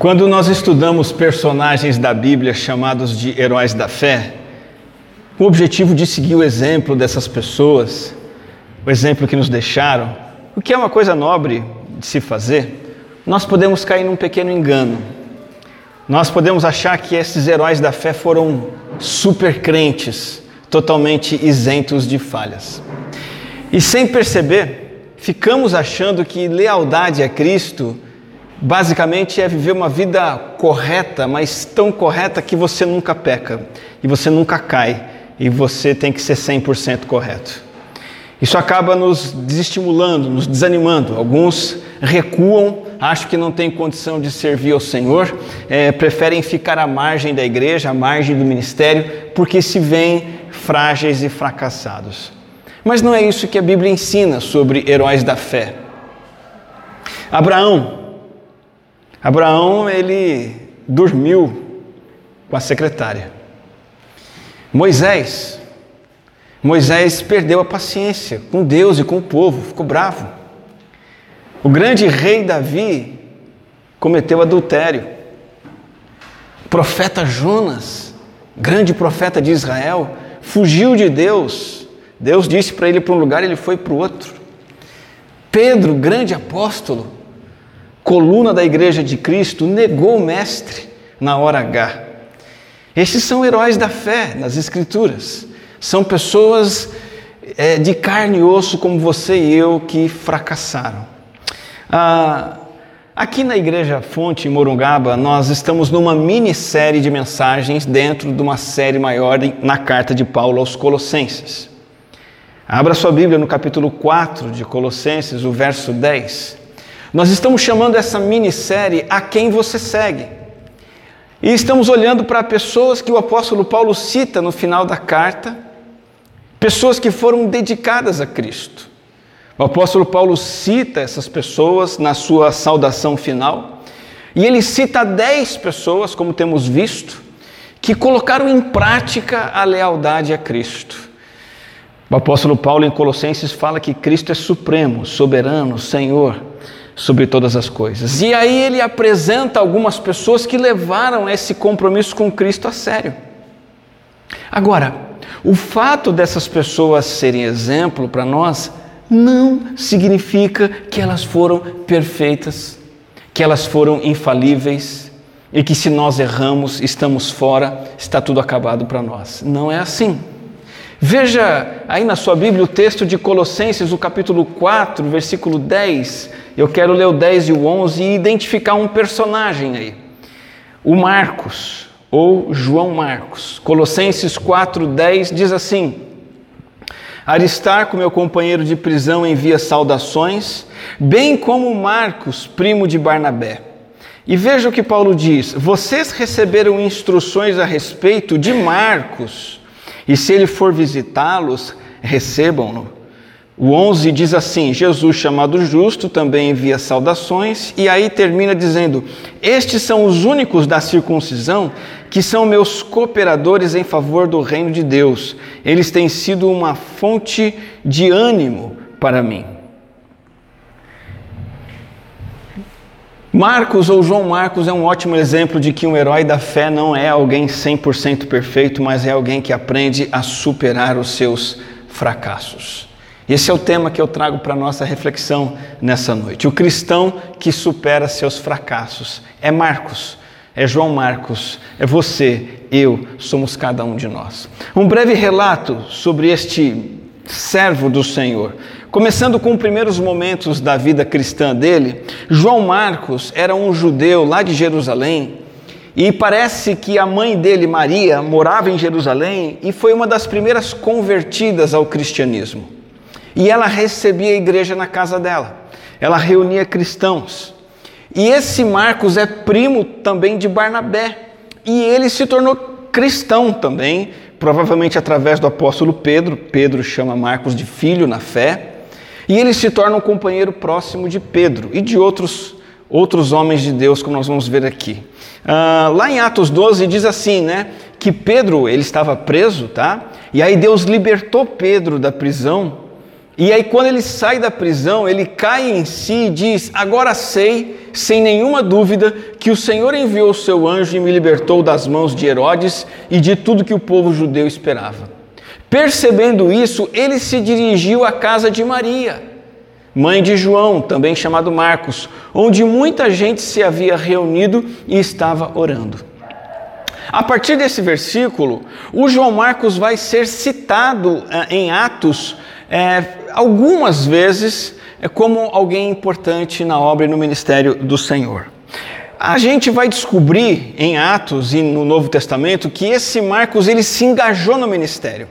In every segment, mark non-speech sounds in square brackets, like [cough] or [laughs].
Quando nós estudamos personagens da Bíblia chamados de heróis da fé, com o objetivo de seguir o exemplo dessas pessoas, o exemplo que nos deixaram, o que é uma coisa nobre de se fazer, nós podemos cair num pequeno engano. Nós podemos achar que esses heróis da fé foram super crentes, totalmente isentos de falhas. E sem perceber, ficamos achando que lealdade a Cristo basicamente é viver uma vida correta, mas tão correta que você nunca peca e você nunca cai e você tem que ser 100% correto. Isso acaba nos desestimulando, nos desanimando. Alguns recuam, acham que não têm condição de servir ao Senhor, é, preferem ficar à margem da igreja, à margem do ministério, porque se veem frágeis e fracassados. Mas não é isso que a Bíblia ensina sobre heróis da fé. Abraão, Abraão, ele dormiu com a secretária. Moisés, Moisés perdeu a paciência com Deus e com o povo, ficou bravo. O grande rei Davi cometeu adultério. O profeta Jonas, grande profeta de Israel, fugiu de Deus. Deus disse para ele para um lugar, ele foi para o outro. Pedro, grande apóstolo, coluna da igreja de Cristo, negou o Mestre na hora H. Esses são heróis da fé nas Escrituras. São pessoas é, de carne e osso como você e eu que fracassaram. Ah, aqui na Igreja Fonte, em Morungaba, nós estamos numa minissérie de mensagens dentro de uma série maior na carta de Paulo aos Colossenses. Abra sua Bíblia no capítulo 4 de Colossenses, o verso 10. Nós estamos chamando essa minissérie A Quem Você Segue. E estamos olhando para pessoas que o apóstolo Paulo cita no final da carta, pessoas que foram dedicadas a Cristo. O apóstolo Paulo cita essas pessoas na sua saudação final, e ele cita dez pessoas, como temos visto, que colocaram em prática a lealdade a Cristo. O apóstolo Paulo em Colossenses fala que Cristo é supremo, soberano, Senhor sobre todas as coisas. E aí ele apresenta algumas pessoas que levaram esse compromisso com Cristo a sério. Agora, o fato dessas pessoas serem exemplo para nós não significa que elas foram perfeitas, que elas foram infalíveis e que se nós erramos, estamos fora, está tudo acabado para nós. Não é assim. Veja aí na sua Bíblia o texto de Colossenses, o capítulo 4, versículo 10. Eu quero ler o 10 e o 11 e identificar um personagem aí. O Marcos, ou João Marcos. Colossenses 4, 10 diz assim: Aristarco, meu companheiro de prisão, envia saudações, bem como Marcos, primo de Barnabé. E veja o que Paulo diz: Vocês receberam instruções a respeito de Marcos e se ele for visitá-los, recebam-no. O 11 diz assim: Jesus, chamado justo, também envia saudações, e aí termina dizendo: Estes são os únicos da circuncisão que são meus cooperadores em favor do reino de Deus. Eles têm sido uma fonte de ânimo para mim. Marcos ou João Marcos é um ótimo exemplo de que um herói da fé não é alguém 100% perfeito, mas é alguém que aprende a superar os seus fracassos. Esse é o tema que eu trago para nossa reflexão nessa noite. O cristão que supera seus fracassos é Marcos, é João Marcos, é você, eu, somos cada um de nós. Um breve relato sobre este servo do Senhor. Começando com os primeiros momentos da vida cristã dele, João Marcos era um judeu lá de Jerusalém e parece que a mãe dele, Maria, morava em Jerusalém e foi uma das primeiras convertidas ao cristianismo. E ela recebia a igreja na casa dela, ela reunia cristãos. E esse Marcos é primo também de Barnabé e ele se tornou cristão também, provavelmente através do apóstolo Pedro. Pedro chama Marcos de filho na fé. E ele se torna um companheiro próximo de Pedro e de outros, outros homens de Deus, como nós vamos ver aqui. Uh, lá em Atos 12 diz assim, né? Que Pedro, ele estava preso, tá? E aí Deus libertou Pedro da prisão E aí, quando ele sai da prisão, ele cai em si e diz: Agora sei, sem nenhuma dúvida, que o Senhor enviou o seu anjo e me libertou das mãos de Herodes e de tudo que o povo judeu esperava. Percebendo isso, ele se dirigiu à casa de Maria, mãe de João, também chamado Marcos, onde muita gente se havia reunido e estava orando. A partir desse versículo, o João Marcos vai ser citado eh, em Atos é, algumas vezes é como alguém importante na obra e no ministério do Senhor. A gente vai descobrir em Atos e no Novo Testamento que esse Marcos ele se engajou no ministério.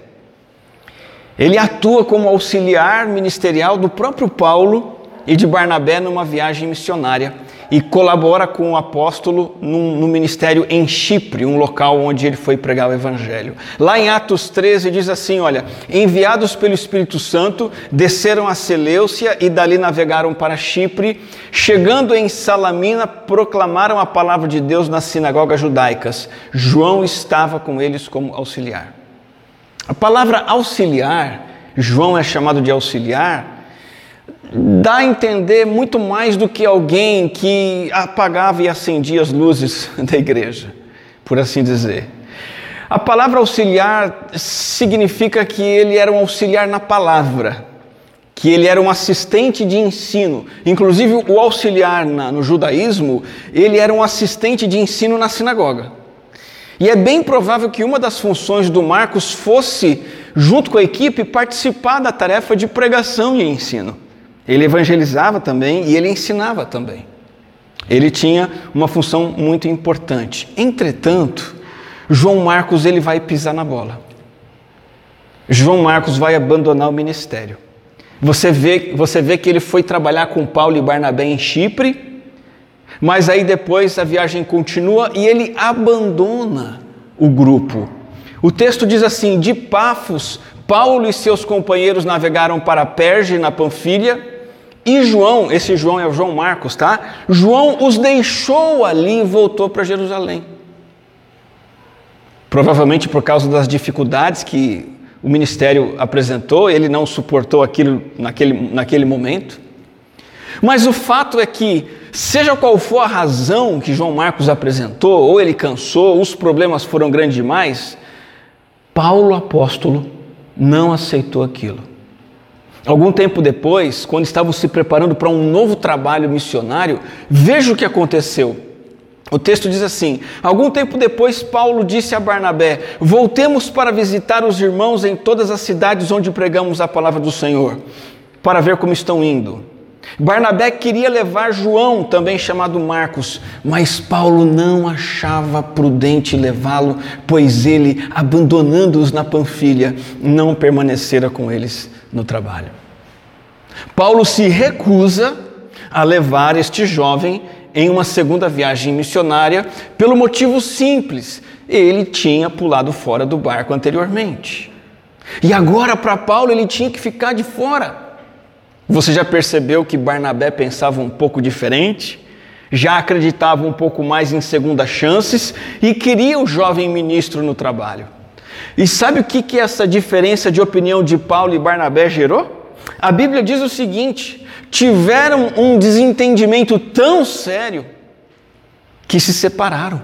Ele atua como auxiliar ministerial do próprio Paulo e de Barnabé numa viagem missionária e colabora com o apóstolo no, no, ministério em Chipre, um local onde ele foi pregar o evangelho. Lá em Atos 13 diz assim: Olha, enviados pelo Espírito Santo, desceram a Seleucia e dali navegaram para Chipre. Chegando em Salamina, proclamaram a palavra de Deus nas sinagogas judaicas. João estava com eles como auxiliar. A palavra auxiliar, João é chamado de auxiliar dá a entender muito mais do que alguém que apagava e acendia as luzes [laughs] da igreja, por assim dizer. A palavra auxiliar significa que ele era um auxiliar na palavra, que ele era um assistente de ensino. Inclusive, o auxiliar na, no judaísmo, ele era um assistente de ensino na sinagoga. E é bem provável que uma das funções do Marcos fosse, junto com a equipe, participar da tarefa de pregação e ensino. Ele evangelizava também e ele ensinava também. Ele tinha uma função muito importante. Entretanto, João Marcos ele vai pisar na bola. João Marcos vai abandonar o ministério. Você vê, você vê que ele foi trabalhar com Paulo e Barnabé em Chipre, mas aí depois a viagem continua e ele abandona o grupo. O texto diz assim: de Pafos, Paulo e seus companheiros navegaram para Perge, na Panfilha, e João, esse João é o João Marcos, tá? João os deixou ali e voltou para Jerusalém. Provavelmente por causa das dificuldades que o ministério apresentou, ele não suportou aquilo naquele, naquele momento. Mas o fato é que, seja qual for a razão que João Marcos apresentou, ou ele cansou, os problemas foram grandes demais, Paulo apóstolo não aceitou aquilo. Algum tempo depois, quando estavam se preparando para um novo trabalho missionário, veja o que aconteceu. O texto diz assim: Algum tempo depois, Paulo disse a Barnabé: Voltemos para visitar os irmãos em todas as cidades onde pregamos a palavra do Senhor, para ver como estão indo. Barnabé queria levar João, também chamado Marcos, mas Paulo não achava prudente levá-lo, pois ele, abandonando-os na Panfilha, não permanecera com eles no trabalho. Paulo se recusa a levar este jovem em uma segunda viagem missionária pelo motivo simples: ele tinha pulado fora do barco anteriormente. E agora, para Paulo, ele tinha que ficar de fora. Você já percebeu que Barnabé pensava um pouco diferente? Já acreditava um pouco mais em segundas chances e queria o jovem ministro no trabalho. E sabe o que, que essa diferença de opinião de Paulo e Barnabé gerou? A Bíblia diz o seguinte: tiveram um desentendimento tão sério que se separaram.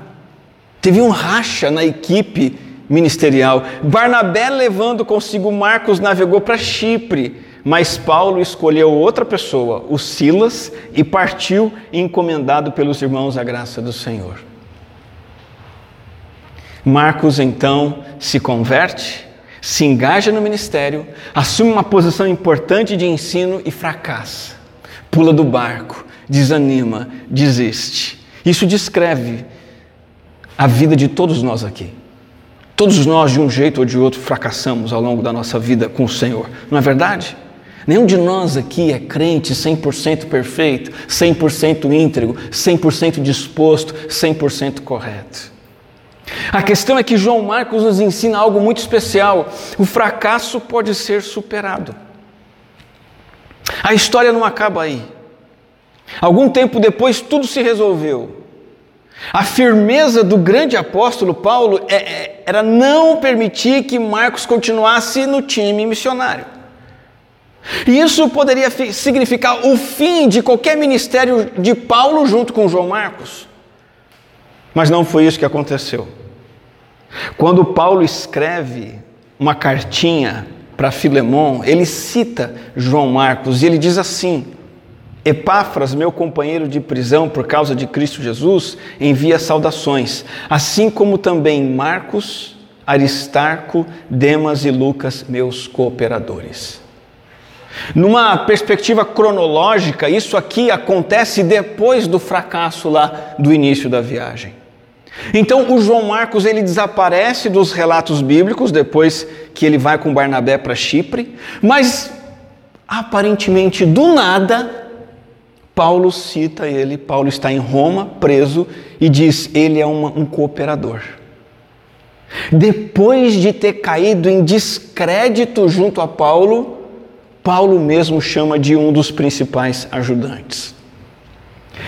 Teve um racha na equipe ministerial. Barnabé, levando consigo Marcos, navegou para Chipre, mas Paulo escolheu outra pessoa, o Silas, e partiu encomendado pelos irmãos à graça do Senhor. Marcos então se converte, se engaja no ministério, assume uma posição importante de ensino e fracassa. Pula do barco, desanima, desiste. Isso descreve a vida de todos nós aqui. Todos nós, de um jeito ou de outro, fracassamos ao longo da nossa vida com o Senhor, não é verdade? Nenhum de nós aqui é crente 100% perfeito, 100% íntegro, 100% disposto, 100% correto. A questão é que João Marcos nos ensina algo muito especial: o fracasso pode ser superado. A história não acaba aí. Algum tempo depois, tudo se resolveu. A firmeza do grande apóstolo Paulo é, é, era não permitir que Marcos continuasse no time missionário. E isso poderia significar o fim de qualquer ministério de Paulo junto com João Marcos. Mas não foi isso que aconteceu. Quando Paulo escreve uma cartinha para Filemão, ele cita João Marcos e ele diz assim: Epáfras, meu companheiro de prisão por causa de Cristo Jesus, envia saudações, assim como também Marcos, Aristarco, Demas e Lucas, meus cooperadores. Numa perspectiva cronológica, isso aqui acontece depois do fracasso lá do início da viagem. Então, o João Marcos ele desaparece dos relatos bíblicos depois que ele vai com Barnabé para Chipre, mas aparentemente do nada Paulo cita ele, Paulo está em Roma, preso, e diz: ele é uma, um cooperador. Depois de ter caído em descrédito junto a Paulo, Paulo mesmo chama de um dos principais ajudantes.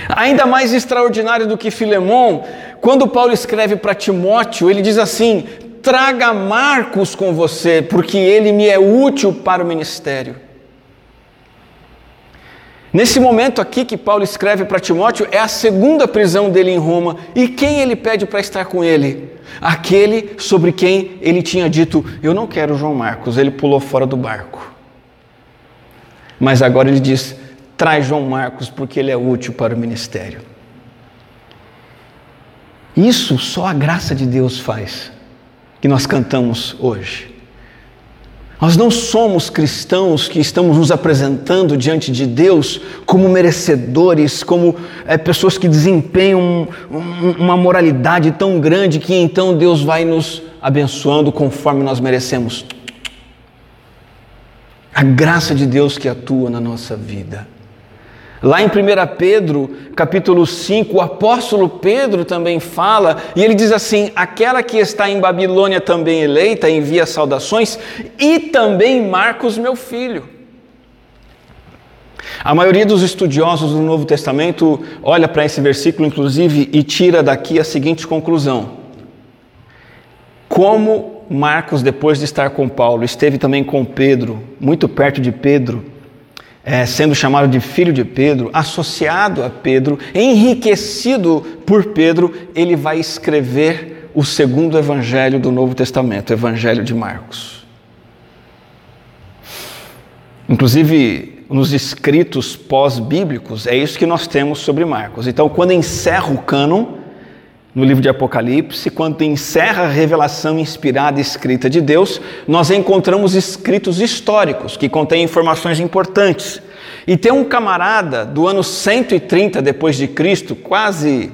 Ainda mais extraordinário do que Filemão, quando Paulo escreve para Timóteo, ele diz assim: traga Marcos com você, porque ele me é útil para o ministério. Nesse momento aqui que Paulo escreve para Timóteo, é a segunda prisão dele em Roma. E quem ele pede para estar com ele? Aquele sobre quem ele tinha dito: Eu não quero João Marcos. Ele pulou fora do barco. Mas agora ele diz: Traz João Marcos, porque ele é útil para o ministério. Isso só a graça de Deus faz, que nós cantamos hoje. Nós não somos cristãos que estamos nos apresentando diante de Deus como merecedores, como é, pessoas que desempenham um, um, uma moralidade tão grande que então Deus vai nos abençoando conforme nós merecemos. A graça de Deus que atua na nossa vida. Lá em 1 Pedro, capítulo 5, o apóstolo Pedro também fala, e ele diz assim: Aquela que está em Babilônia também eleita, envia saudações, e também Marcos, meu filho. A maioria dos estudiosos do Novo Testamento olha para esse versículo, inclusive, e tira daqui a seguinte conclusão: Como Marcos, depois de estar com Paulo, esteve também com Pedro, muito perto de Pedro, é, sendo chamado de filho de Pedro, associado a Pedro, enriquecido por Pedro, ele vai escrever o segundo evangelho do Novo Testamento, o Evangelho de Marcos. Inclusive, nos escritos pós-bíblicos, é isso que nós temos sobre Marcos. Então, quando encerra o cânon, no livro de Apocalipse, quando encerra a revelação inspirada e escrita de Deus, nós encontramos escritos históricos que contêm informações importantes. E tem um camarada do ano 130 depois de Cristo, quase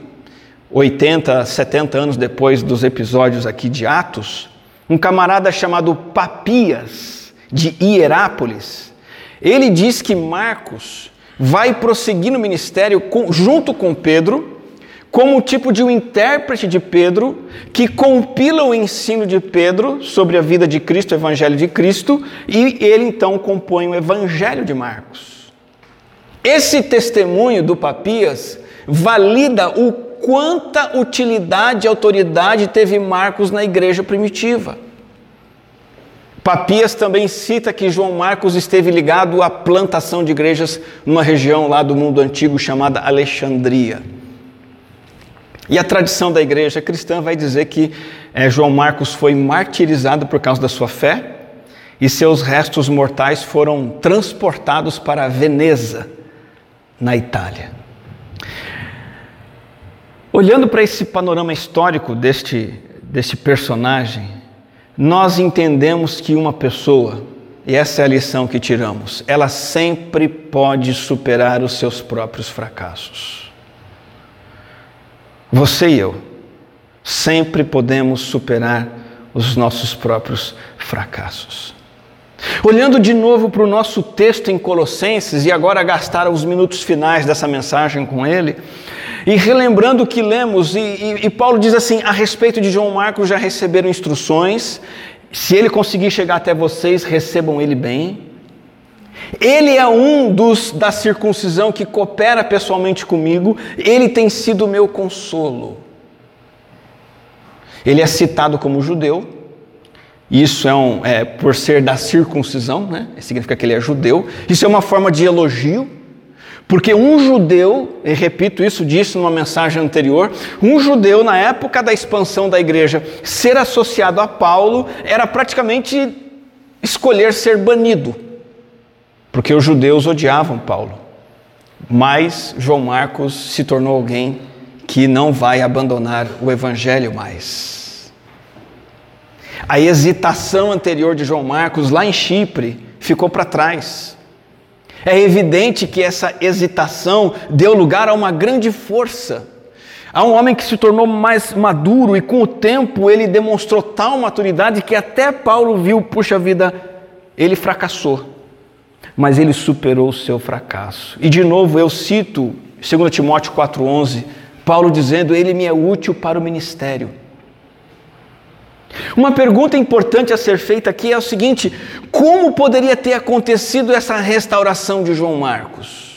80, 70 anos depois dos episódios aqui de Atos, um camarada chamado Papias de Hierápolis. Ele diz que Marcos vai prosseguir no ministério junto com Pedro como tipo de um intérprete de Pedro, que compila o ensino de Pedro sobre a vida de Cristo, o Evangelho de Cristo, e ele então compõe o Evangelho de Marcos. Esse testemunho do Papias valida o quanta utilidade e autoridade teve Marcos na igreja primitiva. Papias também cita que João Marcos esteve ligado à plantação de igrejas numa região lá do mundo antigo chamada Alexandria. E a tradição da igreja cristã vai dizer que é, João Marcos foi martirizado por causa da sua fé e seus restos mortais foram transportados para Veneza, na Itália. Olhando para esse panorama histórico deste, deste personagem, nós entendemos que uma pessoa, e essa é a lição que tiramos, ela sempre pode superar os seus próprios fracassos. Você e eu sempre podemos superar os nossos próprios fracassos. Olhando de novo para o nosso texto em Colossenses e agora gastar os minutos finais dessa mensagem com ele, e relembrando o que lemos, e, e, e Paulo diz assim: a respeito de João Marcos já receberam instruções, se ele conseguir chegar até vocês, recebam ele bem. Ele é um dos da circuncisão que coopera pessoalmente comigo, ele tem sido meu consolo. Ele é citado como judeu, Isso é, um, é por ser da circuncisão, né? significa que ele é judeu. Isso é uma forma de elogio, porque um judeu, e repito isso, disse numa mensagem anterior, um judeu na época da expansão da igreja, ser associado a Paulo era praticamente escolher ser banido, porque os judeus odiavam Paulo. Mas João Marcos se tornou alguém que não vai abandonar o evangelho mais. A hesitação anterior de João Marcos lá em Chipre ficou para trás. É evidente que essa hesitação deu lugar a uma grande força. Há um homem que se tornou mais maduro e com o tempo ele demonstrou tal maturidade que até Paulo viu, puxa vida, ele fracassou. Mas ele superou o seu fracasso. E de novo eu cito 2 Timóteo 4:11, Paulo dizendo: "Ele me é útil para o ministério". Uma pergunta importante a ser feita aqui é o seguinte: como poderia ter acontecido essa restauração de João Marcos?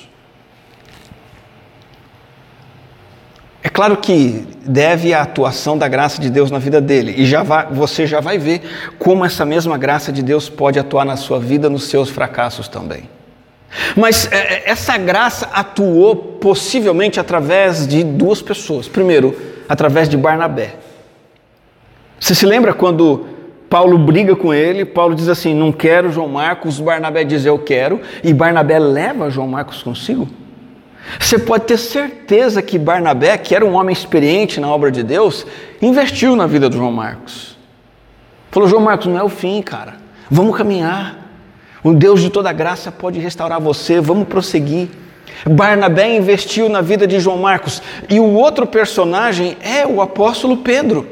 É claro que deve a atuação da graça de Deus na vida dele, e já vai, você já vai ver como essa mesma graça de Deus pode atuar na sua vida, nos seus fracassos também. Mas é, é essa graça atuou possivelmente através de duas pessoas. Primeiro, através de Barnabé. Você se lembra quando Paulo briga com ele, Paulo diz assim: Não quero João Marcos, Barnabé diz: Eu quero, e Barnabé leva João Marcos consigo? Você pode ter certeza que Barnabé, que era um homem experiente na obra de Deus, investiu na vida do João Marcos. Falou: João Marcos, não é o fim, cara, vamos caminhar. O Deus de toda graça pode restaurar você, vamos prosseguir. Barnabé investiu na vida de João Marcos, e o outro personagem é o apóstolo Pedro.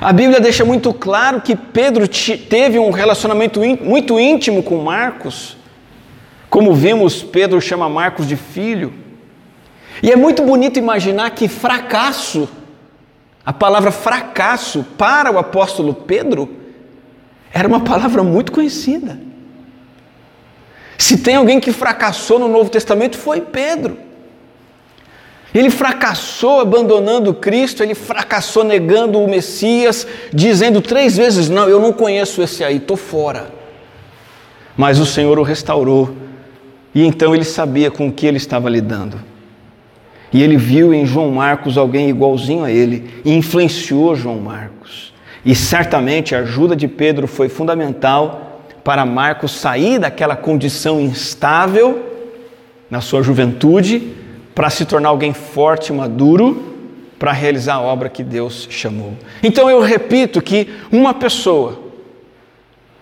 A Bíblia deixa muito claro que Pedro teve um relacionamento muito íntimo com Marcos. Como vimos, Pedro chama Marcos de filho. E é muito bonito imaginar que fracasso, a palavra fracasso para o apóstolo Pedro, era uma palavra muito conhecida. Se tem alguém que fracassou no Novo Testamento, foi Pedro. Ele fracassou abandonando Cristo, ele fracassou negando o Messias, dizendo três vezes: Não, eu não conheço esse aí, estou fora. Mas o Senhor o restaurou, e então ele sabia com o que ele estava lidando. E ele viu em João Marcos alguém igualzinho a ele, e influenciou João Marcos. E certamente a ajuda de Pedro foi fundamental para Marcos sair daquela condição instável na sua juventude para se tornar alguém forte e maduro para realizar a obra que Deus chamou. Então eu repito que uma pessoa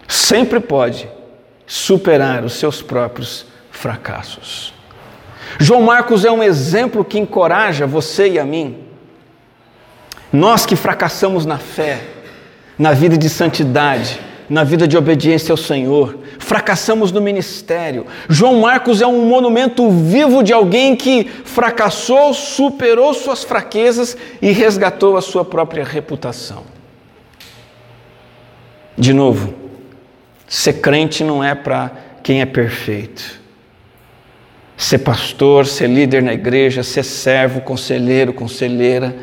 sempre pode superar os seus próprios fracassos. João Marcos é um exemplo que encoraja você e a mim. Nós que fracassamos na fé, na vida de santidade, na vida de obediência ao Senhor, fracassamos no ministério. João Marcos é um monumento vivo de alguém que fracassou, superou suas fraquezas e resgatou a sua própria reputação. De novo, ser crente não é para quem é perfeito. Ser pastor, ser líder na igreja, ser servo, conselheiro, conselheira,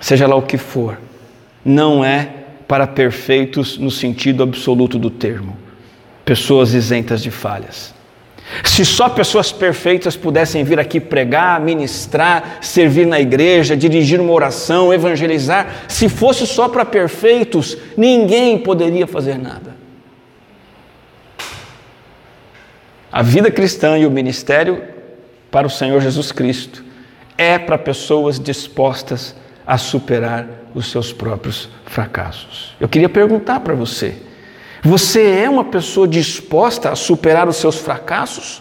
seja lá o que for, não é para perfeitos no sentido absoluto do termo pessoas isentas de falhas. Se só pessoas perfeitas pudessem vir aqui pregar, ministrar, servir na igreja, dirigir uma oração, evangelizar, se fosse só para perfeitos, ninguém poderia fazer nada. A vida cristã e o ministério para o Senhor Jesus Cristo é para pessoas dispostas a superar os seus próprios fracassos. Eu queria perguntar para você: você é uma pessoa disposta a superar os seus fracassos?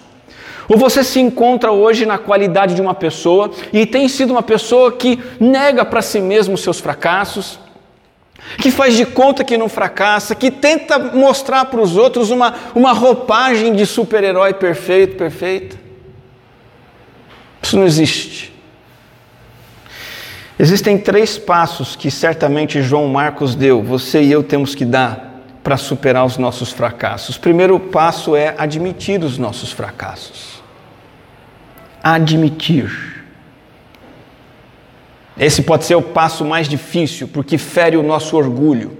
Ou você se encontra hoje na qualidade de uma pessoa e tem sido uma pessoa que nega para si mesmo os seus fracassos, que faz de conta que não fracassa, que tenta mostrar para os outros uma, uma roupagem de super-herói perfeito, perfeita? Isso não existe. Existem três passos que certamente João Marcos deu, você e eu temos que dar para superar os nossos fracassos? Primeiro passo é admitir os nossos fracassos. Admitir. Esse pode ser o passo mais difícil, porque fere o nosso orgulho.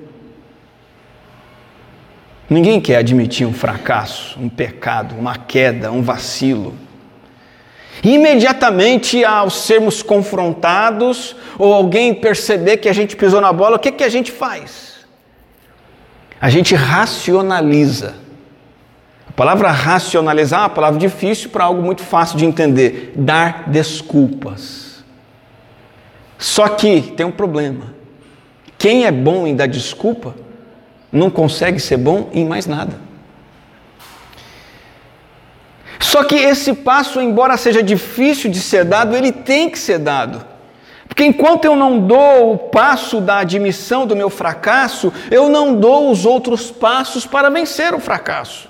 Ninguém quer admitir um fracasso, um pecado, uma queda, um vacilo. Imediatamente ao sermos confrontados ou alguém perceber que a gente pisou na bola, o que, que a gente faz? A gente racionaliza. A palavra racionalizar é uma palavra difícil para algo muito fácil de entender: dar desculpas. Só que tem um problema. Quem é bom em dar desculpa não consegue ser bom em mais nada. Só que esse passo, embora seja difícil de ser dado, ele tem que ser dado. Porque enquanto eu não dou o passo da admissão do meu fracasso, eu não dou os outros passos para vencer o fracasso.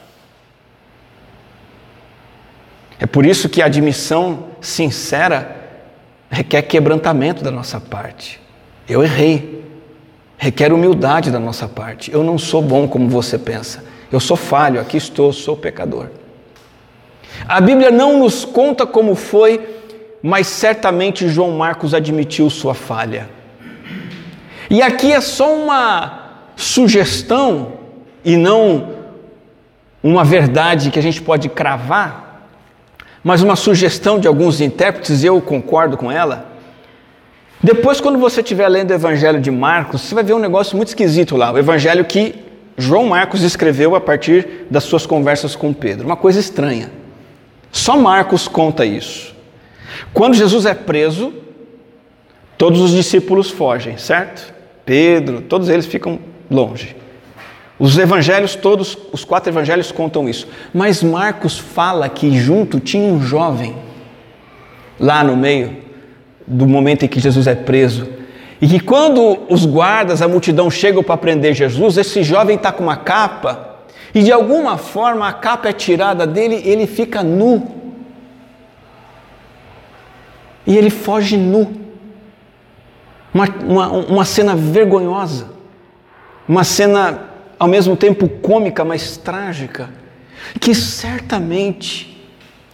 É por isso que a admissão sincera requer quebrantamento da nossa parte. Eu errei. Requer humildade da nossa parte. Eu não sou bom como você pensa. Eu sou falho, aqui estou, sou pecador. A Bíblia não nos conta como foi, mas certamente João Marcos admitiu sua falha. E aqui é só uma sugestão e não uma verdade que a gente pode cravar, mas uma sugestão de alguns intérpretes, e eu concordo com ela. Depois, quando você estiver lendo o Evangelho de Marcos, você vai ver um negócio muito esquisito lá. O Evangelho que João Marcos escreveu a partir das suas conversas com Pedro. Uma coisa estranha. Só Marcos conta isso. Quando Jesus é preso, todos os discípulos fogem, certo? Pedro, todos eles ficam longe. Os evangelhos todos, os quatro evangelhos contam isso. Mas Marcos fala que junto tinha um jovem lá no meio do momento em que Jesus é preso. E que quando os guardas, a multidão chegam para prender Jesus, esse jovem está com uma capa e de alguma forma a capa é tirada dele, ele fica nu. E ele foge nu. Uma, uma, uma cena vergonhosa, uma cena ao mesmo tempo cômica, mas trágica, que certamente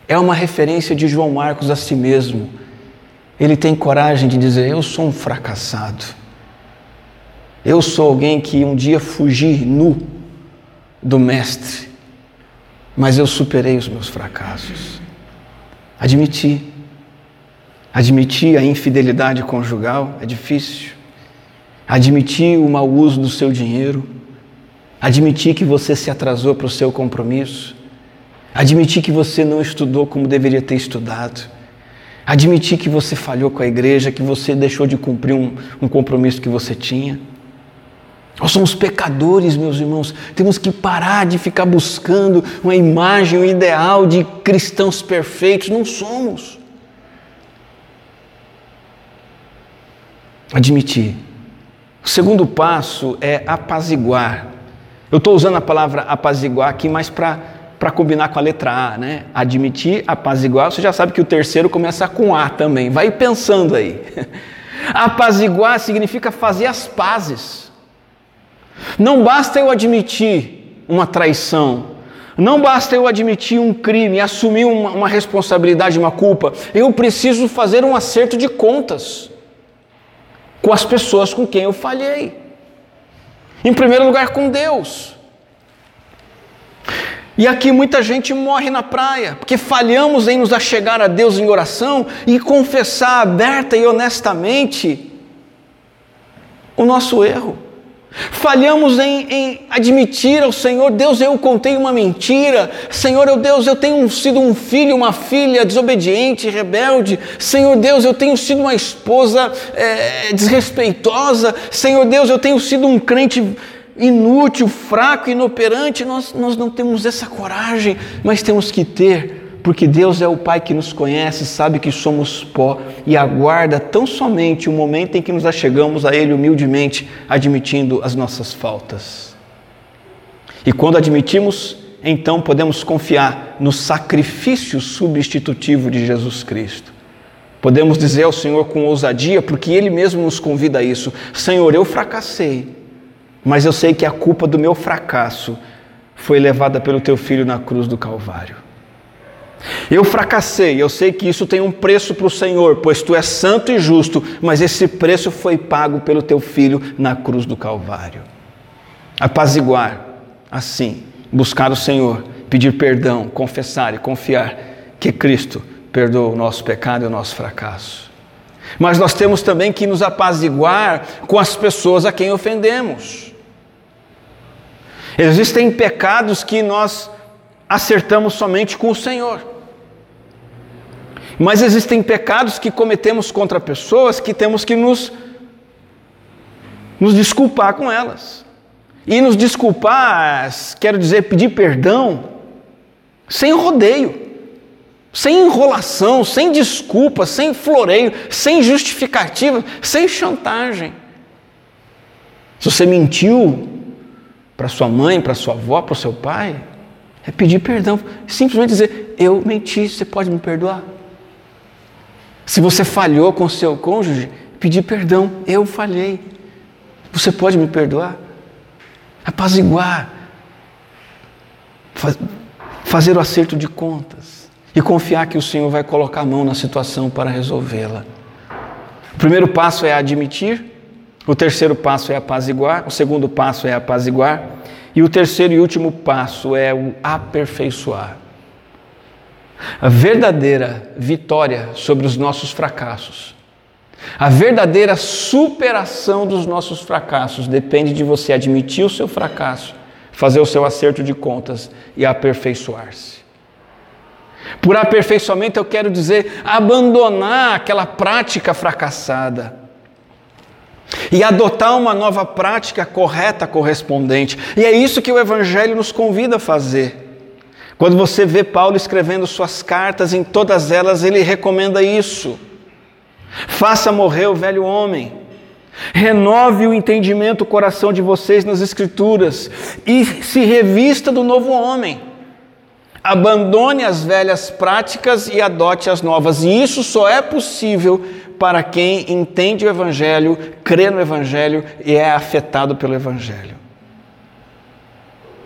é uma referência de João Marcos a si mesmo. Ele tem coragem de dizer: Eu sou um fracassado. Eu sou alguém que um dia fugi nu do Mestre, mas eu superei os meus fracassos. Admiti. Admitir a infidelidade conjugal é difícil. Admitir o mau uso do seu dinheiro. Admitir que você se atrasou para o seu compromisso. Admitir que você não estudou como deveria ter estudado. Admitir que você falhou com a igreja, que você deixou de cumprir um, um compromisso que você tinha. Nós somos pecadores, meus irmãos. Temos que parar de ficar buscando uma imagem, um ideal de cristãos perfeitos. Não somos. Admitir. O segundo passo é apaziguar. Eu estou usando a palavra apaziguar aqui mais para combinar com a letra A, né? Admitir, apaziguar. Você já sabe que o terceiro começa com A também. Vai pensando aí. [laughs] Apaziguar significa fazer as pazes. Não basta eu admitir uma traição, não basta eu admitir um crime, assumir uma, uma, responsabilidade, uma culpa, eu preciso fazer um acerto de contas com as pessoas com quem eu falhei. Em primeiro lugar, com Deus. E aqui muita gente morre na praia, porque falhamos em nos achegar a Deus em oração e confessar aberta e honestamente o nosso erro. Falhamos em, em, admitir ao Senhor, Deus, eu contei uma mentira. Senhor, eu Deus, eu tenho sido um filho, uma filha desobediente, rebelde. Senhor Deus, eu tenho sido uma esposa é, desrespeitosa. Senhor Deus, eu tenho sido um crente inútil, fraco, inoperante. Nós, nós não temos essa coragem, mas temos que ter porque Deus é o Pai que nos conhece, sabe que somos pó e aguarda tão somente o momento em que nos achegamos a Ele humildemente, admitindo as nossas faltas. E quando admitimos, então podemos confiar no sacrifício substitutivo de Jesus Cristo. Podemos dizer ao Senhor com ousadia, porque Ele mesmo nos convida a isso: Senhor, eu fracassei, mas eu sei que a culpa do meu fracasso foi levada pelo Teu Filho na cruz do Calvário. Eu fracassei, eu sei que isso tem um preço para o Senhor, pois tu és santo e justo, mas esse preço foi pago pelo teu filho na cruz do Calvário. Apaziguar, assim, buscar o Senhor, pedir perdão, confessar e confiar que Cristo perdoa o nosso pecado e o nosso fracasso. Mas nós temos também que nos apaziguar com as pessoas a quem ofendemos. Existem pecados que nós acertamos somente com o Senhor. Mas existem pecados que cometemos contra pessoas que temos que nos, nos desculpar com elas. E nos desculpar, quero dizer, pedir perdão, sem rodeio, sem enrolação, sem desculpa, sem floreio, sem justificativa, sem chantagem. Se você mentiu para sua mãe, para sua avó, para o seu pai, é pedir perdão, simplesmente dizer: Eu menti, você pode me perdoar? Se você falhou com seu cônjuge, pedir perdão, eu falhei, você pode me perdoar? apaziguar, fazer o acerto de contas e confiar que o Senhor vai colocar a mão na situação para resolvê-la. O primeiro passo é admitir, o terceiro passo é apaziguar, o segundo passo é apaziguar e o terceiro e último passo é o aperfeiçoar. A verdadeira vitória sobre os nossos fracassos a verdadeira superação dos nossos fracassos depende de você admitir o seu fracasso, fazer o seu acerto de contas e aperfeiçoar-se. Por aperfeiçoamento eu quero dizer abandonar aquela prática fracassada e adotar uma nova prática correta correspondente. E é isso que o Evangelho nos convida a fazer. Quando você vê Paulo escrevendo suas cartas, em todas elas ele recomenda isso. Faça morrer o velho homem. Renove o entendimento, o coração de vocês nas Escrituras e se revista do novo homem. Abandone as velhas práticas e adote as novas. E isso só é possível para quem entende o Evangelho, crê no Evangelho e é afetado pelo Evangelho.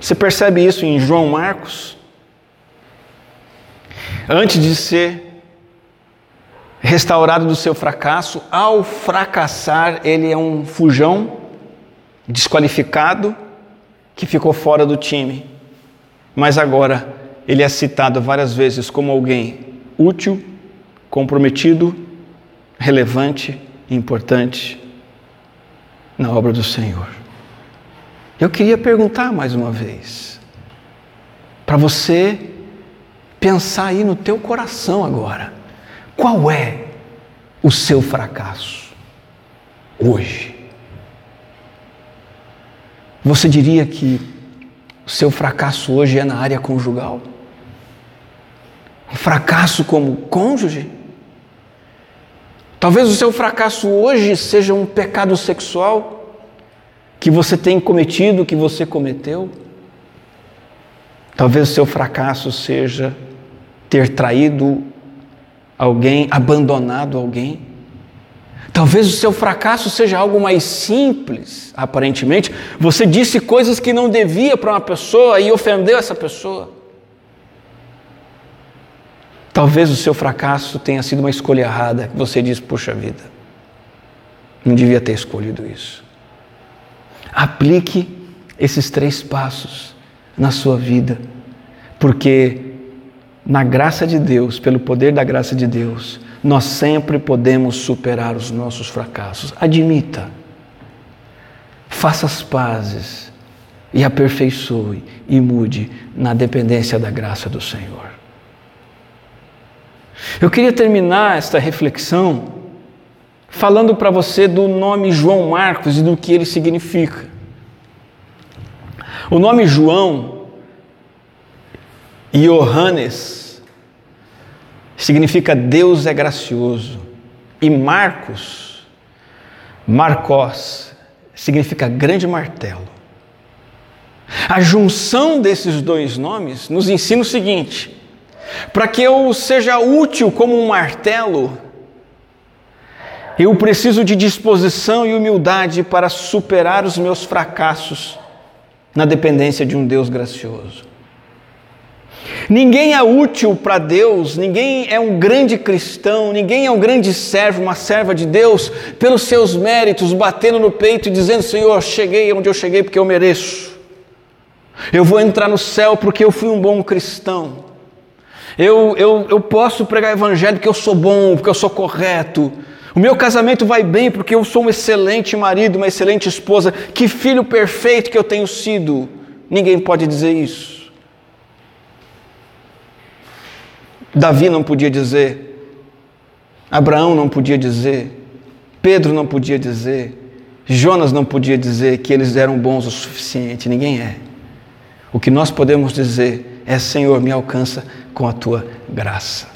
Você percebe isso em João Marcos? Antes de ser restaurado do seu fracasso, ao fracassar, ele é um fujão, desqualificado, que ficou fora do time. Mas agora ele é citado várias vezes como alguém útil, comprometido, relevante e importante na obra do Senhor. Eu queria perguntar mais uma vez, para você pensar aí no teu coração agora. Qual é o seu fracasso hoje? Você diria que o seu fracasso hoje é na área conjugal? Um fracasso como cônjuge? Talvez o seu fracasso hoje seja um pecado sexual que você tem cometido, que você cometeu. Talvez o seu fracasso seja ter traído alguém, abandonado alguém. Talvez o seu fracasso seja algo mais simples, aparentemente. Você disse coisas que não devia para uma pessoa e ofendeu essa pessoa. Talvez o seu fracasso tenha sido uma escolha errada, você diz, puxa vida, não devia ter escolhido isso. Aplique esses três passos na sua vida, porque na graça de Deus, pelo poder da graça de Deus, nós sempre podemos superar os nossos fracassos. Admita, faça as pazes e aperfeiçoe e mude na dependência da graça do Senhor. Eu queria terminar esta reflexão falando para você do nome João Marcos e do que ele significa. O nome João Johannes significa Deus é gracioso. E Marcos, Marcos, significa grande martelo. A junção desses dois nomes nos ensina o seguinte: para que eu seja útil como um martelo, eu preciso de disposição e humildade para superar os meus fracassos na dependência de um Deus gracioso. Ninguém é útil para Deus, ninguém é um grande cristão, ninguém é um grande servo, uma serva de Deus, pelos seus méritos, batendo no peito e dizendo: Senhor, cheguei onde eu cheguei porque eu mereço. Eu vou entrar no céu porque eu fui um bom cristão. Eu, eu, eu posso pregar evangelho porque eu sou bom, porque eu sou correto. O meu casamento vai bem porque eu sou um excelente marido, uma excelente esposa. Que filho perfeito que eu tenho sido. Ninguém pode dizer isso. Davi não podia dizer, Abraão não podia dizer, Pedro não podia dizer, Jonas não podia dizer que eles eram bons o suficiente. Ninguém é. O que nós podemos dizer é: Senhor, me alcança com a tua graça.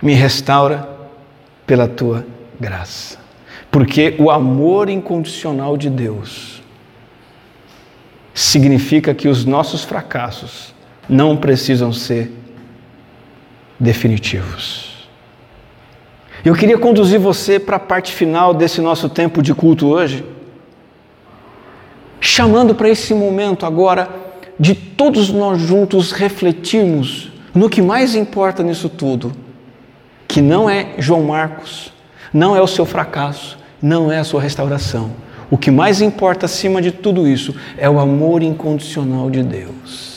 Me restaura pela tua graça. Porque o amor incondicional de Deus significa que os nossos fracassos não precisam ser definitivos. Eu queria conduzir você para a parte final desse nosso tempo de culto hoje, chamando para esse momento agora de todos nós juntos refletirmos no que mais importa nisso tudo, que não é João Marcos, não é o seu fracasso, não é a sua restauração. O que mais importa acima de tudo isso é o amor incondicional de Deus.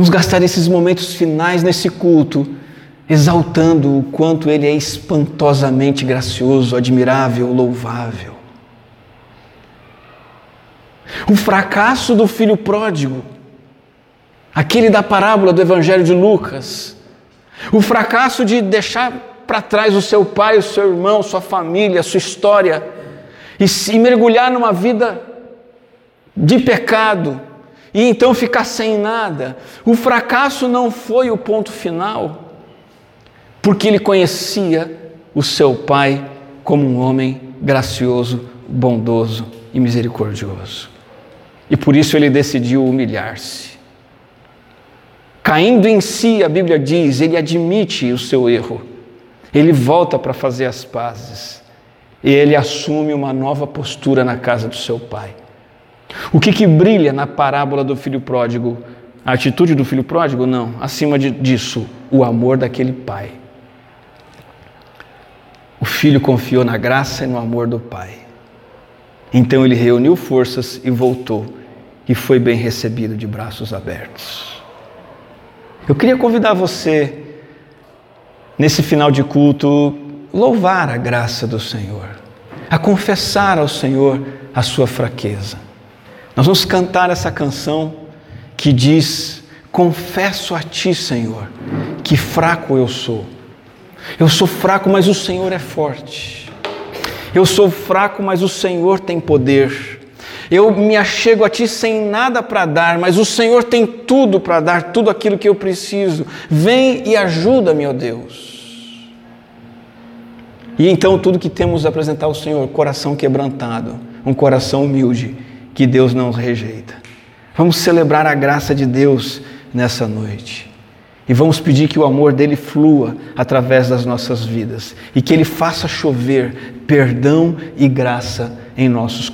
Vamos gastar esses momentos finais nesse culto, exaltando o quanto Ele é espantosamente gracioso, admirável, louvável. O fracasso do filho pródigo, aquele da parábola do Evangelho de Lucas, o fracasso de deixar para trás o seu pai, o seu irmão, sua família, sua história, e, e mergulhar numa vida de pecado, e então ficar sem nada. O fracasso não foi o ponto final, porque ele conhecia o seu pai como um homem gracioso, bondoso e misericordioso. E por isso ele decidiu humilhar-se. Caindo em si, a Bíblia diz, ele admite o seu erro. Ele volta para fazer as pazes. E ele assume uma nova postura na casa do seu pai. O que, que brilha na parábola do filho pródigo? A atitude do filho pródigo? Não. Acima de, disso, o amor daquele pai. O filho confiou na graça e no amor do pai. Então ele reuniu forças e voltou, e foi bem recebido de braços abertos. Eu queria convidar você, nesse final de culto, louvar a graça do Senhor, a confessar ao Senhor a sua fraqueza nós vamos cantar essa canção que diz: Confesso a ti, Senhor, que fraco eu sou. Eu sou fraco, mas o Senhor é forte. Eu sou fraco, mas o Senhor tem poder. Eu me achego a ti sem nada para dar, mas o Senhor tem tudo para dar, tudo aquilo que eu preciso. Vem e ajuda-me, ó Deus. E então tudo que temos a apresentar ao Senhor, coração quebrantado, um coração humilde que Deus não rejeita. Vamos celebrar a graça de Deus nessa noite. E vamos pedir que o amor dele flua através das nossas vidas e que ele faça chover perdão e graça em nossos corações.